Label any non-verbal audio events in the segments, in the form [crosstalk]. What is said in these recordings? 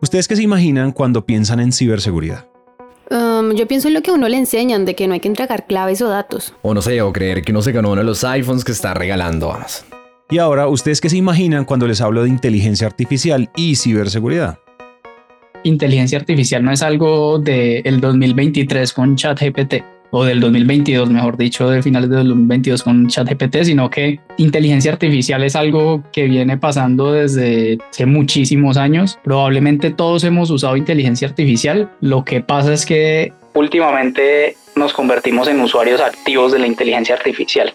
¿Ustedes qué se imaginan cuando piensan en ciberseguridad? Um, yo pienso en lo que a uno le enseñan, de que no hay que entregar claves o datos. O no sé, o creer que uno se ganó uno de los iPhones que está regalando Amazon. Y ahora, ¿ustedes qué se imaginan cuando les hablo de inteligencia artificial y ciberseguridad? Inteligencia artificial no es algo del 2023 con ChatGPT o del 2022, mejor dicho, de finales del 2022 con ChatGPT, sino que inteligencia artificial es algo que viene pasando desde hace muchísimos años. Probablemente todos hemos usado inteligencia artificial. Lo que pasa es que últimamente nos convertimos en usuarios activos de la inteligencia artificial.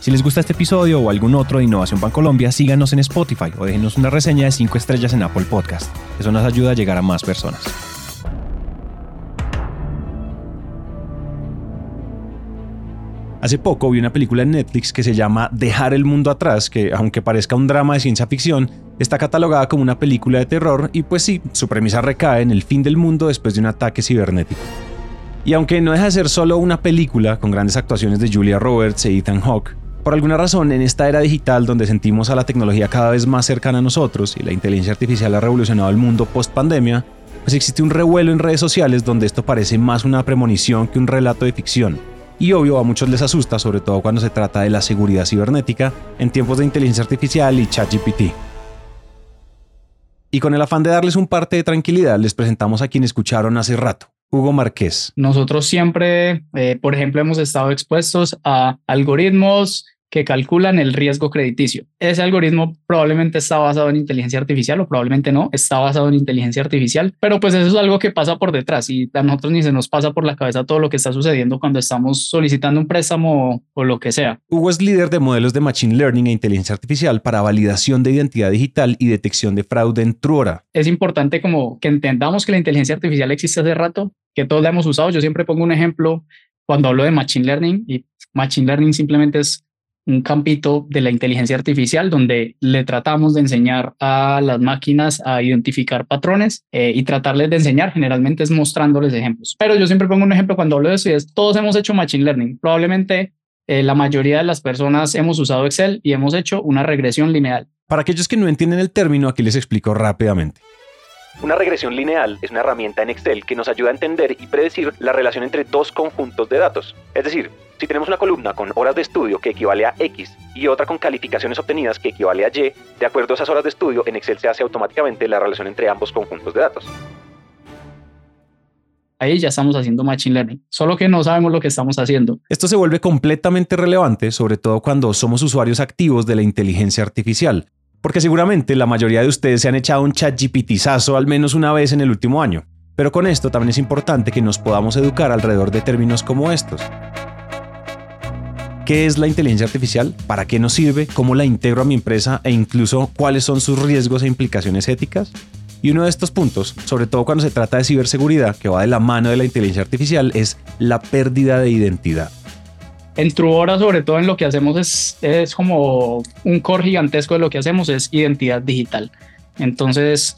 Si les gusta este episodio o algún otro de Innovación Bancolombia, síganos en Spotify o déjenos una reseña de 5 estrellas en Apple Podcast. Eso nos ayuda a llegar a más personas. Hace poco vi una película en Netflix que se llama Dejar el mundo atrás, que aunque parezca un drama de ciencia ficción, está catalogada como una película de terror y pues sí, su premisa recae en el fin del mundo después de un ataque cibernético. Y aunque no deja de ser solo una película con grandes actuaciones de Julia Roberts e Ethan Hawke, por alguna razón, en esta era digital donde sentimos a la tecnología cada vez más cercana a nosotros y la inteligencia artificial ha revolucionado el mundo post pandemia, pues existe un revuelo en redes sociales donde esto parece más una premonición que un relato de ficción. Y obvio a muchos les asusta, sobre todo cuando se trata de la seguridad cibernética en tiempos de inteligencia artificial y ChatGPT. Y con el afán de darles un parte de tranquilidad, les presentamos a quien escucharon hace rato, Hugo Márquez. Nosotros siempre, eh, por ejemplo, hemos estado expuestos a algoritmos que calculan el riesgo crediticio. Ese algoritmo probablemente está basado en inteligencia artificial o probablemente no, está basado en inteligencia artificial, pero pues eso es algo que pasa por detrás y a nosotros ni se nos pasa por la cabeza todo lo que está sucediendo cuando estamos solicitando un préstamo o lo que sea. Hugo es líder de modelos de Machine Learning e inteligencia artificial para validación de identidad digital y detección de fraude en Truora. Es importante como que entendamos que la inteligencia artificial existe hace rato, que todos la hemos usado. Yo siempre pongo un ejemplo cuando hablo de Machine Learning y Machine Learning simplemente es un campito de la inteligencia artificial donde le tratamos de enseñar a las máquinas a identificar patrones eh, y tratarles de enseñar generalmente es mostrándoles ejemplos. Pero yo siempre pongo un ejemplo cuando hablo de eso y es todos hemos hecho machine learning. Probablemente eh, la mayoría de las personas hemos usado Excel y hemos hecho una regresión lineal. Para aquellos que no entienden el término, aquí les explico rápidamente. Una regresión lineal es una herramienta en Excel que nos ayuda a entender y predecir la relación entre dos conjuntos de datos. Es decir, si tenemos una columna con horas de estudio que equivale a X y otra con calificaciones obtenidas que equivale a Y, de acuerdo a esas horas de estudio, en Excel se hace automáticamente la relación entre ambos conjuntos de datos. Ahí ya estamos haciendo Machine Learning, solo que no sabemos lo que estamos haciendo. Esto se vuelve completamente relevante, sobre todo cuando somos usuarios activos de la inteligencia artificial, porque seguramente la mayoría de ustedes se han echado un chat GPTizazo al menos una vez en el último año. Pero con esto también es importante que nos podamos educar alrededor de términos como estos. ¿Qué es la inteligencia artificial? ¿Para qué nos sirve? ¿Cómo la integro a mi empresa? E incluso cuáles son sus riesgos e implicaciones éticas. Y uno de estos puntos, sobre todo cuando se trata de ciberseguridad, que va de la mano de la inteligencia artificial, es la pérdida de identidad. En Truora, sobre todo en lo que hacemos es, es como un core gigantesco de lo que hacemos es identidad digital. Entonces,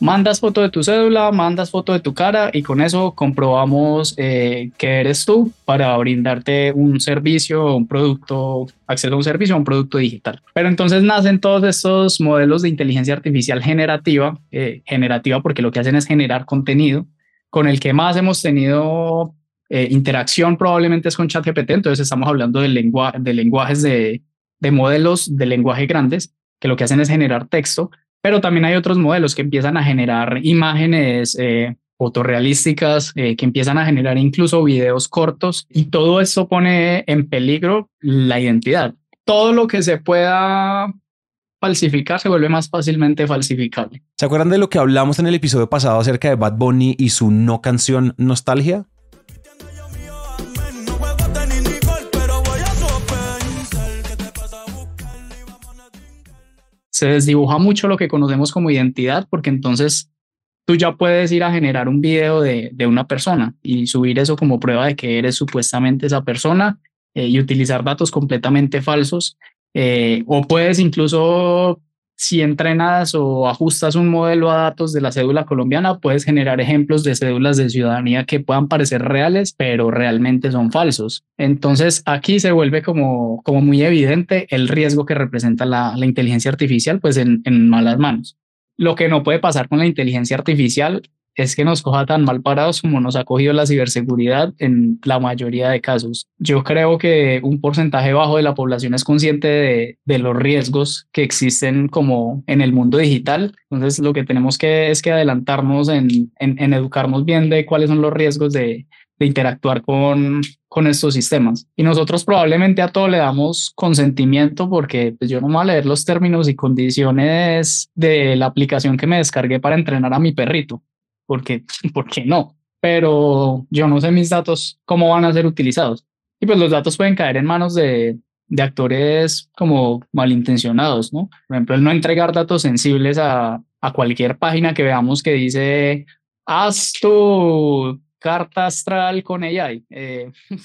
mandas foto de tu cédula, mandas foto de tu cara y con eso comprobamos eh, que eres tú para brindarte un servicio, un producto, acceso a un servicio, un producto digital. Pero entonces nacen todos estos modelos de inteligencia artificial generativa, eh, generativa porque lo que hacen es generar contenido, con el que más hemos tenido eh, interacción probablemente es con ChatGPT, entonces estamos hablando de, de lenguajes de, de modelos de lenguaje grandes, que lo que hacen es generar texto pero también hay otros modelos que empiezan a generar imágenes eh, fotorrealísticas, eh, que empiezan a generar incluso videos cortos y todo esto pone en peligro la identidad. Todo lo que se pueda falsificar se vuelve más fácilmente falsificable. ¿Se acuerdan de lo que hablamos en el episodio pasado acerca de Bad Bunny y su no canción Nostalgia? Se desdibuja mucho lo que conocemos como identidad, porque entonces tú ya puedes ir a generar un video de, una persona y subir eso como prueba de que eres supuestamente esa persona eh, y utilizar datos completamente falsos. Eh, o puedes incluso si entrenas o ajustas un modelo a datos de la cédula colombiana, puedes generar ejemplos de cédulas de ciudadanía que puedan parecer reales, pero realmente son falsos. Entonces aquí se vuelve como, como muy evidente el riesgo que representa la, la inteligencia artificial pues en, en malas manos. Lo que no puede pasar con la inteligencia artificial es que nos coja tan mal parados como nos ha cogido la ciberseguridad en la mayoría de casos. Yo creo que un porcentaje bajo de la población es consciente de, los riesgos que existen como en el mundo digital. Entonces lo que tenemos que es que adelantarnos en, educarnos bien de cuáles son los riesgos de, interactuar con, con estos sistemas. Y nosotros probablemente a todo le damos consentimiento porque pues, yo no voy a leer los términos y condiciones de la aplicación que me descargué para entrenar a mi perrito porque, [laughs] ¿por qué no? Pero yo no sé mis datos cómo van a ser utilizados. Y pues los datos pueden caer en manos de, de actores como malintencionados, ¿no? Por ejemplo, el no entregar datos sensibles a, a cualquier página que veamos que dice, haz tu carta astral con AI. Eh. [laughs]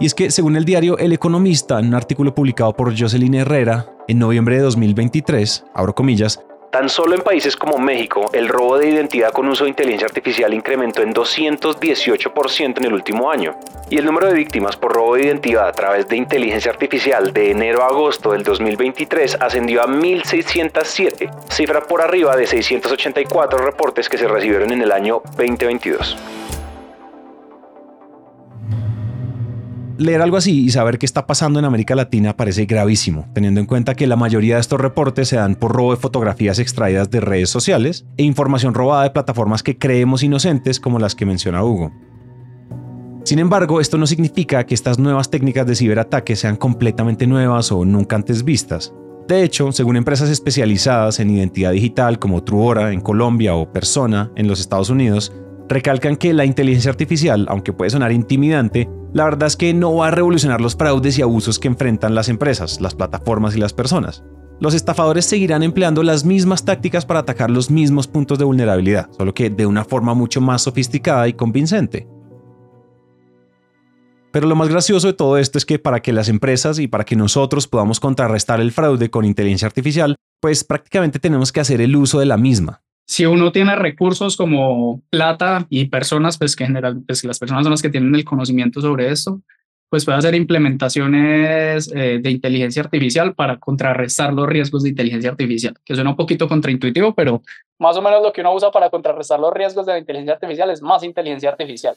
Y es que, según el diario El Economista, en un artículo publicado por Jocelyn Herrera en noviembre de 2023, abro comillas, Tan solo en países como México, el robo de identidad con uso de inteligencia artificial incrementó en 218% en el último año. Y el número de víctimas por robo de identidad a través de inteligencia artificial de enero a agosto del 2023 ascendió a 1.607, cifra por arriba de 684 reportes que se recibieron en el año 2022. Leer algo así y saber qué está pasando en América Latina parece gravísimo, teniendo en cuenta que la mayoría de estos reportes se dan por robo de fotografías extraídas de redes sociales e información robada de plataformas que creemos inocentes como las que menciona Hugo. Sin embargo, esto no significa que estas nuevas técnicas de ciberataque sean completamente nuevas o nunca antes vistas. De hecho, según empresas especializadas en identidad digital como Truora en Colombia o Persona en los Estados Unidos, recalcan que la inteligencia artificial, aunque puede sonar intimidante, la verdad es que no va a revolucionar los fraudes y abusos que enfrentan las empresas, las plataformas y las personas. Los estafadores seguirán empleando las mismas tácticas para atacar los mismos puntos de vulnerabilidad, solo que de una forma mucho más sofisticada y convincente. Pero lo más gracioso de todo esto es que para que las empresas y para que nosotros podamos contrarrestar el fraude con inteligencia artificial, pues prácticamente tenemos que hacer el uso de la misma si uno tiene recursos como plata y personas, pues que en general, pues las personas son las que tienen el conocimiento sobre esto, pues puede hacer implementaciones eh, de inteligencia artificial para contrarrestar los riesgos de inteligencia artificial, que suena un poquito contraintuitivo, pero más o menos lo que uno usa para contrarrestar los riesgos de la inteligencia artificial es más inteligencia artificial.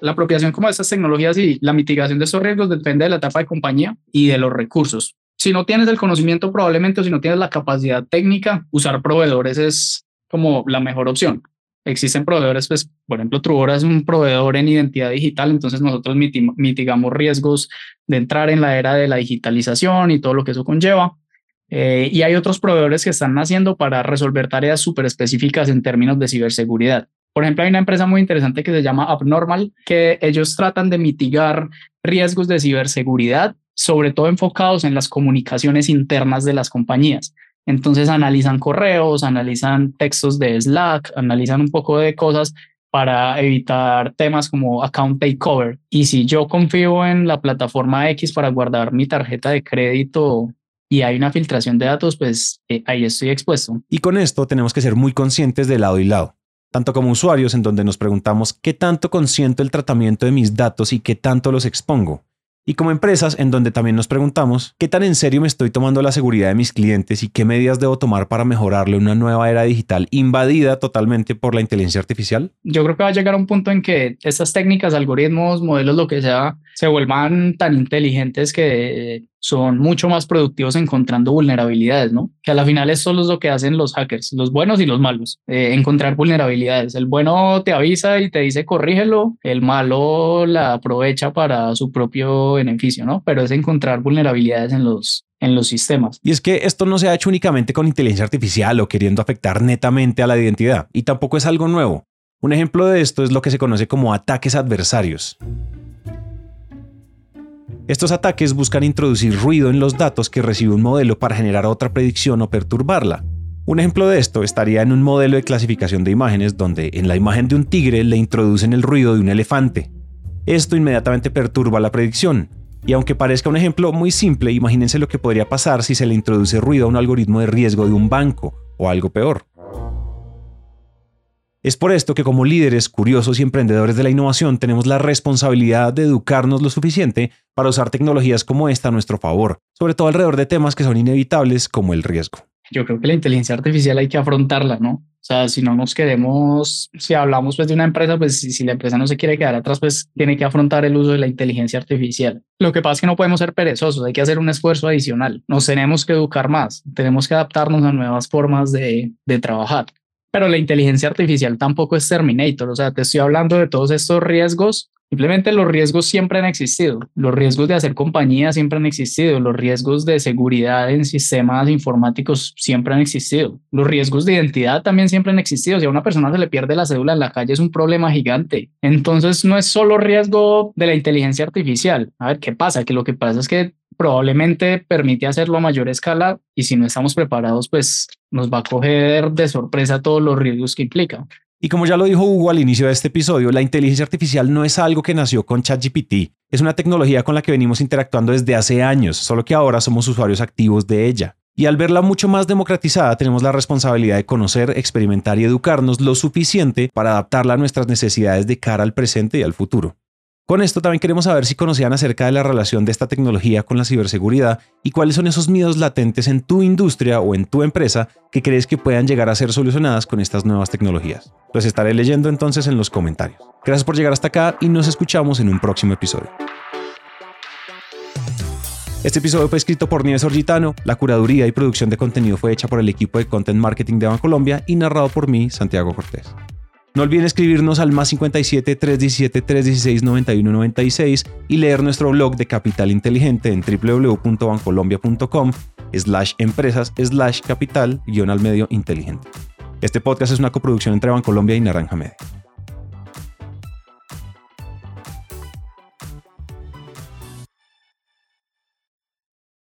La apropiación como de estas tecnologías y la mitigación de esos riesgos depende de la etapa de compañía y de los recursos si no tienes el conocimiento probablemente o si no tienes la capacidad técnica, usar proveedores es como la mejor opción. Existen proveedores, pues, por ejemplo, Truora es un proveedor en identidad digital, entonces nosotros mitigamos riesgos de entrar en la era de la digitalización y todo lo que eso conlleva. Eh, y hay otros proveedores que están naciendo para resolver tareas súper específicas en términos de ciberseguridad. Por ejemplo, hay una empresa muy interesante que se llama Abnormal, que ellos tratan de mitigar riesgos de ciberseguridad sobre todo enfocados en las comunicaciones internas de las compañías. Entonces analizan correos, analizan textos de Slack, analizan un poco de cosas para evitar temas como account takeover. Y si yo confío en la plataforma X para guardar mi tarjeta de crédito y hay una filtración de datos, pues eh, ahí estoy expuesto. Y con esto tenemos que ser muy conscientes de lado y lado, tanto como usuarios en donde nos preguntamos qué tanto consiento el tratamiento de mis datos y qué tanto los expongo y como empresas en donde también nos preguntamos qué tan en serio me estoy tomando la seguridad de mis clientes y qué medidas debo tomar para mejorarle una nueva era digital invadida totalmente por la inteligencia artificial? Yo creo que va a llegar un punto en que estas técnicas, algoritmos, modelos, lo que sea, se vuelvan tan inteligentes que son mucho más productivos encontrando vulnerabilidades, ¿no? Que a la final eso es lo que hacen los hackers, los buenos y los malos, eh, encontrar vulnerabilidades. El bueno te avisa y te dice corrígelo, el malo la aprovecha para su propio beneficio, ¿no? Pero es encontrar vulnerabilidades en los, en los sistemas. Y es que esto no se ha hecho únicamente con inteligencia artificial o queriendo afectar netamente a la identidad, y tampoco es algo nuevo. Un ejemplo de esto es lo que se conoce como ataques adversarios. Estos ataques buscan introducir ruido en los datos que recibe un modelo para generar otra predicción o perturbarla. Un ejemplo de esto estaría en un modelo de clasificación de imágenes donde en la imagen de un tigre le introducen el ruido de un elefante. Esto inmediatamente perturba la predicción, y aunque parezca un ejemplo muy simple, imagínense lo que podría pasar si se le introduce ruido a un algoritmo de riesgo de un banco o algo peor. Es por esto que como líderes, curiosos y emprendedores de la innovación tenemos la responsabilidad de educarnos lo suficiente para usar tecnologías como esta a nuestro favor, sobre todo alrededor de temas que son inevitables como el riesgo. Yo creo que la inteligencia artificial hay que afrontarla, ¿no? O sea, si no nos queremos, si hablamos pues de una empresa, pues si, la empresa no se quiere quedar atrás, pues tiene que afrontar el uso de la inteligencia artificial. Lo que pasa es que no podemos ser perezosos, hay que hacer un esfuerzo adicional. Nos tenemos que educar más, tenemos que adaptarnos a nuevas formas de trabajar. Pero la inteligencia artificial tampoco es Terminator, o sea, te estoy hablando de todos estos riesgos Simplemente los riesgos siempre han existido. Los riesgos de hacer compañía siempre han existido. Los riesgos de seguridad en sistemas informáticos siempre han existido. Los riesgos de identidad también siempre han existido. Si a una persona se le pierde la cédula en la calle es un problema gigante. Entonces no es solo riesgo de la inteligencia artificial. A ver, ¿qué pasa? Que lo que pasa es que probablemente permite hacerlo a mayor escala y si no estamos preparados, pues nos va a coger de sorpresa todos los riesgos que implica. Y como ya lo dijo Hugo al inicio de este episodio, la inteligencia artificial no es algo que nació con ChatGPT, es una tecnología con la que venimos interactuando desde hace años, solo que ahora somos usuarios activos de ella. Y al verla mucho más democratizada, tenemos la responsabilidad de conocer, experimentar y educarnos lo suficiente para adaptarla a nuestras necesidades de cara al presente y al futuro. Con esto también queremos saber si conocían acerca de la relación de esta tecnología con la ciberseguridad y cuáles son esos miedos latentes en tu industria o en tu empresa que crees que puedan llegar a ser solucionadas con estas nuevas tecnologías. Los estaré leyendo entonces en los comentarios. Gracias por llegar hasta acá y nos escuchamos en un próximo episodio. Este episodio fue escrito por Nieves Orgitano, la curaduría y producción de contenido fue hecha por el equipo de Content Marketing de Bancolombia y narrado por mí, Santiago Cortés. No olviden escribirnos al más 57 317 316 91 96 y leer nuestro blog de Capital Inteligente en www.bancolombia.com slash empresas slash capital guion al medio inteligente. Este podcast es una coproducción entre Bancolombia y Naranja Media.